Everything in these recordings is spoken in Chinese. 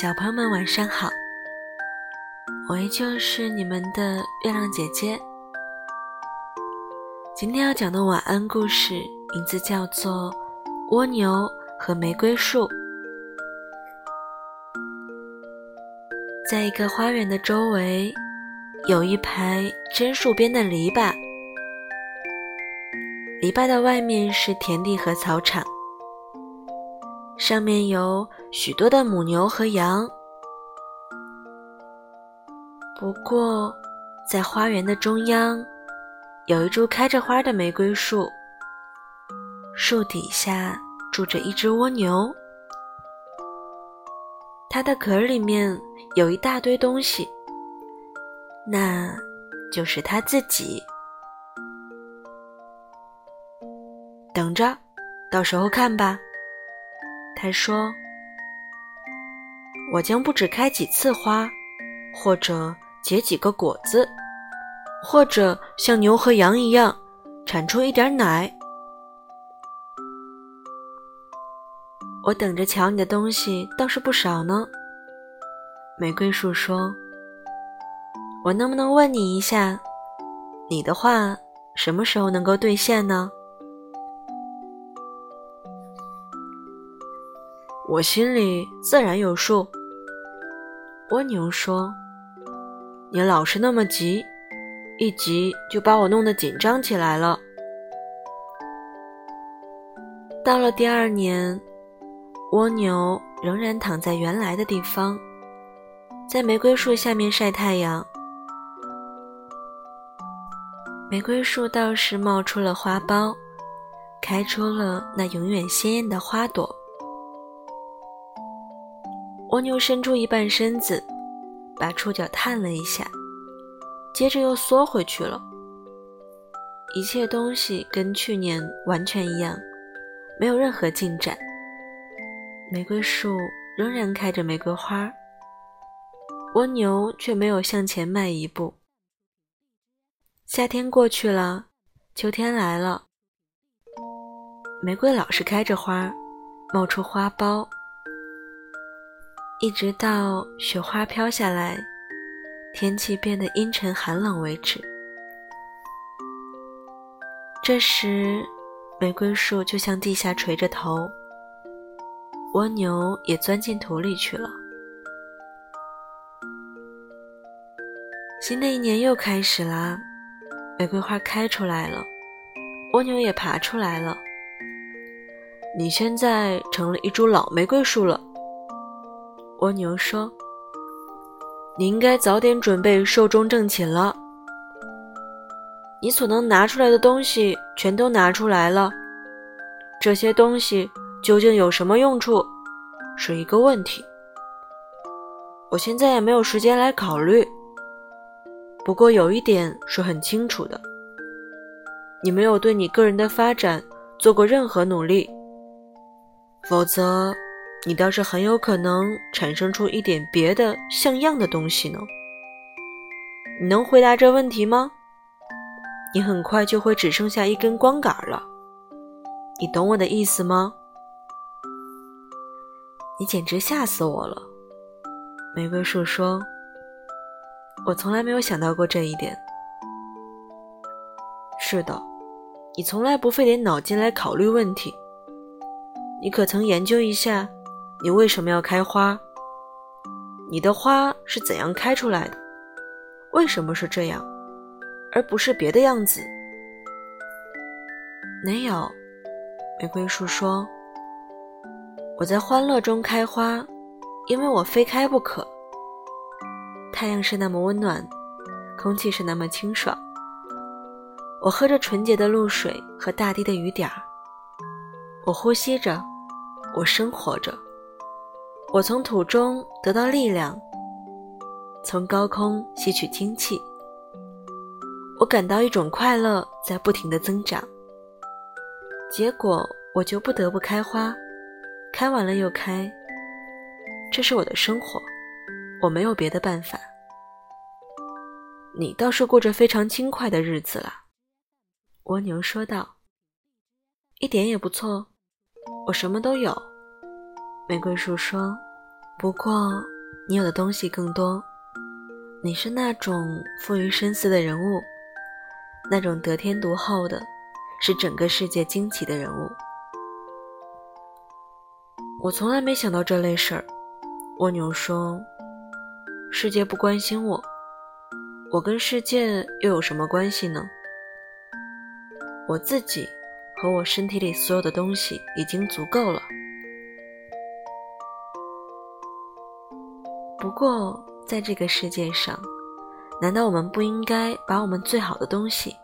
小朋友们晚上好，我依旧是你们的月亮姐姐。今天要讲的晚安故事名字叫做《蜗牛和玫瑰树》。在一个花园的周围，有一排针树边的篱笆，篱笆的外面是田地和草场。上面有许多的母牛和羊，不过在花园的中央有一株开着花的玫瑰树，树底下住着一只蜗牛，它的壳里面有一大堆东西，那就是它自己。等着，到时候看吧。他说：“我将不止开几次花，或者结几个果子，或者像牛和羊一样产出一点奶。我等着瞧你的东西倒是不少呢。”玫瑰树说：“我能不能问你一下，你的话什么时候能够兑现呢？”我心里自然有数。蜗牛说：“你老是那么急，一急就把我弄得紧张起来了。”到了第二年，蜗牛仍然躺在原来的地方，在玫瑰树下面晒太阳。玫瑰树倒是冒出了花苞，开出了那永远鲜艳的花朵。蜗牛伸出一半身子，把触角探了一下，接着又缩回去了。一切东西跟去年完全一样，没有任何进展。玫瑰树仍然开着玫瑰花，蜗牛却没有向前迈一步。夏天过去了，秋天来了，玫瑰老是开着花，冒出花苞。一直到雪花飘下来，天气变得阴沉寒冷为止。这时，玫瑰树就向地下垂着头，蜗牛也钻进土里去了。新的一年又开始啦，玫瑰花开出来了，蜗牛也爬出来了。你现在成了一株老玫瑰树了。蜗牛说：“你应该早点准备寿终正寝了。你所能拿出来的东西全都拿出来了，这些东西究竟有什么用处，是一个问题。我现在也没有时间来考虑。不过有一点是很清楚的：你没有对你个人的发展做过任何努力，否则。”你倒是很有可能产生出一点别的像样的东西呢。你能回答这问题吗？你很快就会只剩下一根光杆了。你懂我的意思吗？你简直吓死我了，玫瑰树说。我从来没有想到过这一点。是的，你从来不费点脑筋来考虑问题。你可曾研究一下？你为什么要开花？你的花是怎样开出来的？为什么是这样，而不是别的样子？没有，玫瑰树说：“我在欢乐中开花，因为我非开不可。太阳是那么温暖，空气是那么清爽。我喝着纯洁的露水和大地的雨点儿，我呼吸着，我生活着。”我从土中得到力量，从高空吸取精气。我感到一种快乐在不停的增长。结果我就不得不开花，开完了又开。这是我的生活，我没有别的办法。你倒是过着非常轻快的日子了，蜗牛说道。一点也不错，我什么都有。玫瑰树说：“不过你有的东西更多，你是那种富于深思的人物，那种得天独厚的，是整个世界惊奇的人物。我从来没想到这类事儿。蜗牛说：“世界不关心我，我跟世界又有什么关系呢？我自己和我身体里所有的东西已经足够了。过，在这个世界上，难道我们不应该把我们最好的东西，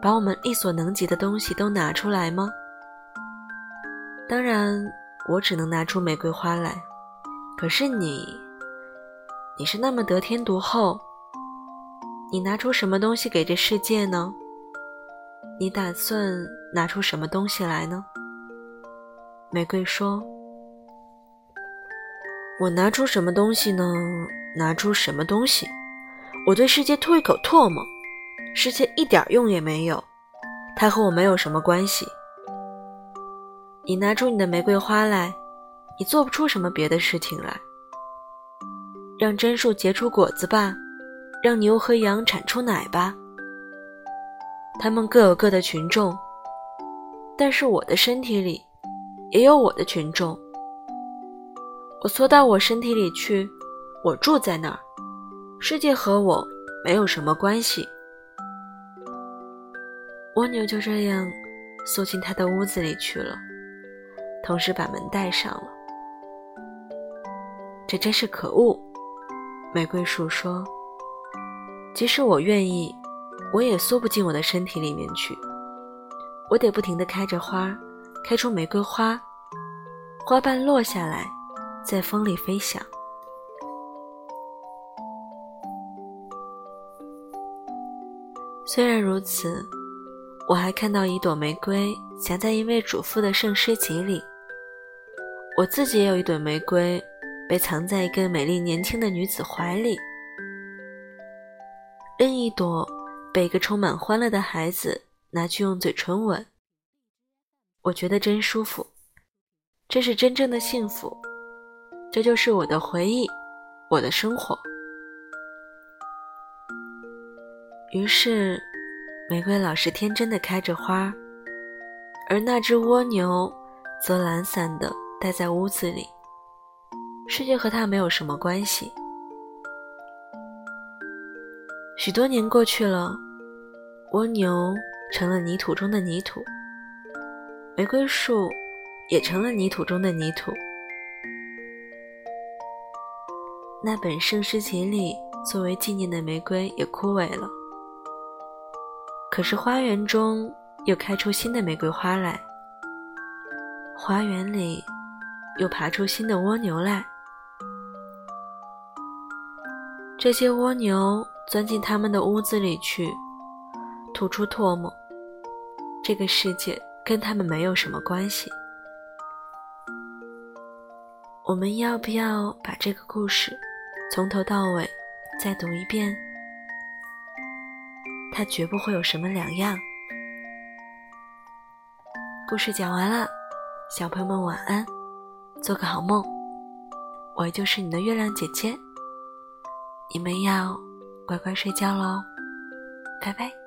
把我们力所能及的东西都拿出来吗？当然，我只能拿出玫瑰花来。”可是你，你是那么得天独厚，你拿出什么东西给这世界呢？你打算拿出什么东西来呢？玫瑰说：“我拿出什么东西呢？拿出什么东西？我对世界吐一口唾沫，世界一点用也没有，它和我没有什么关系。你拿出你的玫瑰花来。”你做不出什么别的事情来，让榛树结出果子吧，让牛和羊产出奶吧。他们各有各的群众，但是我的身体里也有我的群众。我缩到我身体里去，我住在那儿，世界和我没有什么关系。蜗牛就这样缩进他的屋子里去了，同时把门带上了。这真是可恶，玫瑰树说：“即使我愿意，我也缩不进我的身体里面去。我得不停地开着花，开出玫瑰花，花瓣落下来，在风里飞翔。虽然如此，我还看到一朵玫瑰夹在一位主妇的圣诗集里。我自己也有一朵玫瑰。”被藏在一个美丽年轻的女子怀里，另一朵被一个充满欢乐的孩子拿去用嘴唇吻。我觉得真舒服，这是真正的幸福，这就是我的回忆，我的生活。于是，玫瑰老是天真的开着花，而那只蜗牛则懒散的待在屋子里。世界和它没有什么关系。许多年过去了，蜗牛成了泥土中的泥土，玫瑰树也成了泥土中的泥土。那本圣诗集里作为纪念的玫瑰也枯萎了。可是花园中又开出新的玫瑰花来，花园里又爬出新的蜗牛来。这些蜗牛钻进他们的屋子里去，吐出唾沫。这个世界跟他们没有什么关系。我们要不要把这个故事从头到尾再读一遍？它绝不会有什么两样。故事讲完了，小朋友们晚安，做个好梦。我就是你的月亮姐姐。你们要乖乖睡觉喽，拜拜。